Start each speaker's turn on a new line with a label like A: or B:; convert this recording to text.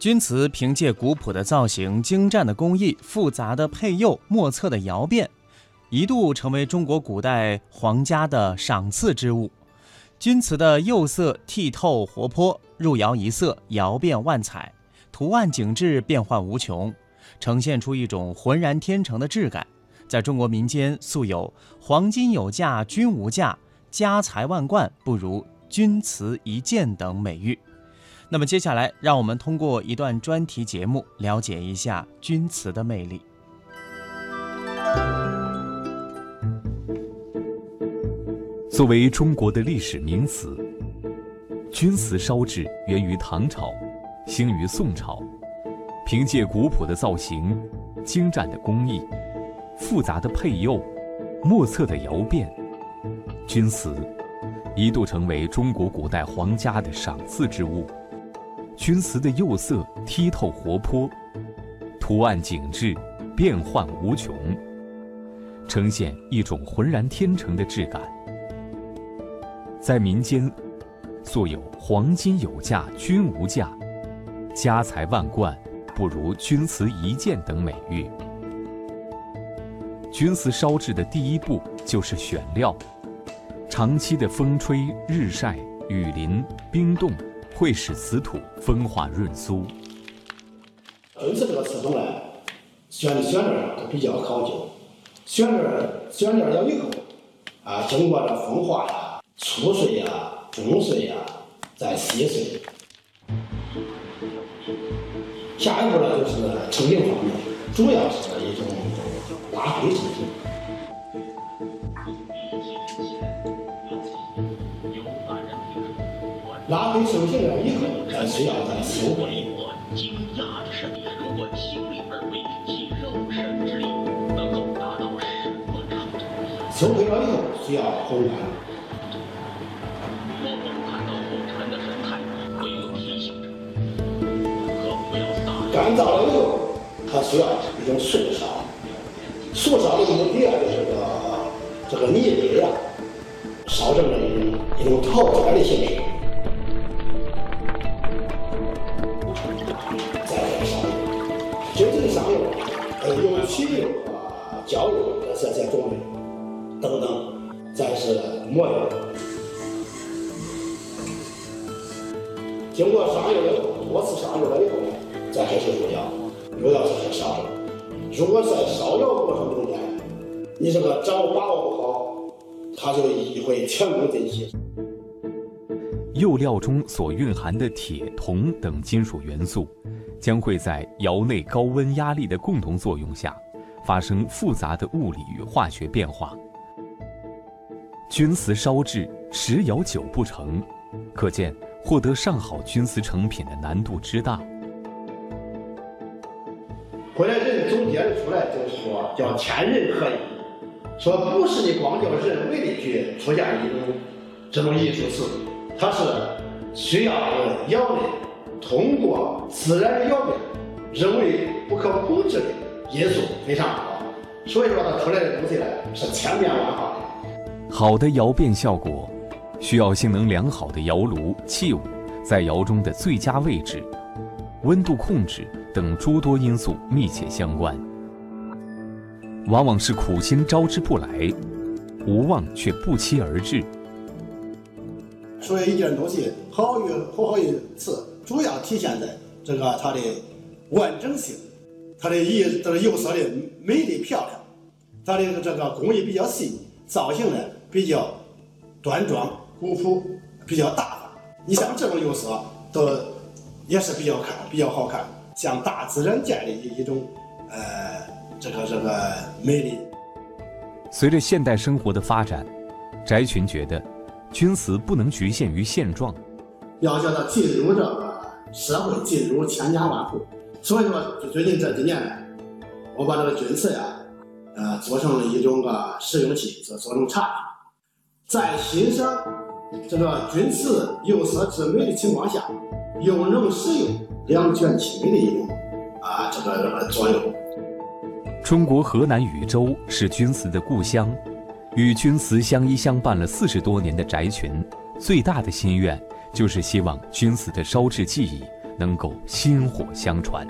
A: 钧瓷凭借古朴的造型、精湛的工艺、复杂的配釉、莫测的窑变，一度成为中国古代皇家的赏赐之物。钧瓷的釉色剔透活泼，入窑一色，窑变万彩，图案景致变幻无穷，呈现出一种浑然天成的质感。在中国民间素有“黄金有价，钧无价；家财万贯不如钧瓷一件”等美誉。那么接下来，让我们通过一段专题节目了解一下钧瓷的魅力。
B: 作为中国的历史名词，钧瓷烧制源于唐朝，兴于宋朝。凭借古朴的造型、精湛的工艺、复杂的配釉、莫测的窑变，钧瓷一度成为中国古代皇家的赏赐之物。钧瓷的釉色剔透活泼，图案景致变幻无穷，呈现一种浑然天成的质感。在民间，素有“黄金有价，钧无价；家财万贯不如钧瓷一件”等美誉。钧瓷烧制的第一步就是选料，长期的风吹日晒、雨淋、冰冻。会使瓷土风化润酥。
C: 钧瓷这个瓷种呢，选的选料都比较考究，选料选料了以后啊，经过这风化呀、粗碎呀、中碎呀，再细碎。下一步呢，就是成型方面，主要是一种拉胚成型品。拉胚成型了以后，还需要再收回。惊讶的是，如果清理而为其肉身之力能够达到什么程度？收回了以后需要烘干。往往看到红尘的神态，会有提醒着：可不要撒。干燥了以后，它需要一种速烧。速烧的目的啊，就是这个这个泥堆啊，烧成了一种一种陶砖的形式形式。有漆油啊、焦油这些种类等等，再是磨油。经过上釉以后，多次上釉了以后，再开始入窑，入窑开始烧。如果在烧窑过程中间，你这个掌握把握不好，它就会全功尽弃。
B: 釉料中所蕴含的铁、铜等金属元素。将会在窑内高温压力的共同作用下，发生复杂的物理与化学变化。钧瓷烧制十窑九不成，可见获得上好钧瓷成品的难度之大。
C: 后来人总结出来，就是说叫千人合一，说不是你光叫人为的去出现一种这种艺术瓷，它是需要窑内。通过自然的窑变，人为不可控制的因素非常多，所以说它出来的东西呢是千变万化
B: 的。好的窑变效果，需要性能良好的窑炉、器物在窑中的最佳位置、温度控制等诸多因素密切相关。往往是苦心招之不来，无望却不期而至。
C: 所以一件东西好与不好一次。主要体现在这个它的完整性，它的颜这个釉色的美丽漂亮，它的这个工艺比较细腻，造型呢比较端庄古朴，比较大方。你像这种釉色都也是比较看比较好看，像大自然界的一一种呃这个这个美丽。
B: 随着现代生活的发展，翟群觉得钧瓷不能局限于现状，
C: 要叫它进入这个。社会进入千家万户，所以说最近这几年，我把这个钧瓷呀，呃，做成了一种个实用器，做做成茶，在欣赏这个钧瓷釉色之美的情况下，又能使用两全其美的一种啊这个作用。
B: 中国河南禹州是钧瓷的故乡，与钧瓷相依相伴了四十多年的翟群，最大的心愿。就是希望钧瓷的烧制技艺能够薪火相传。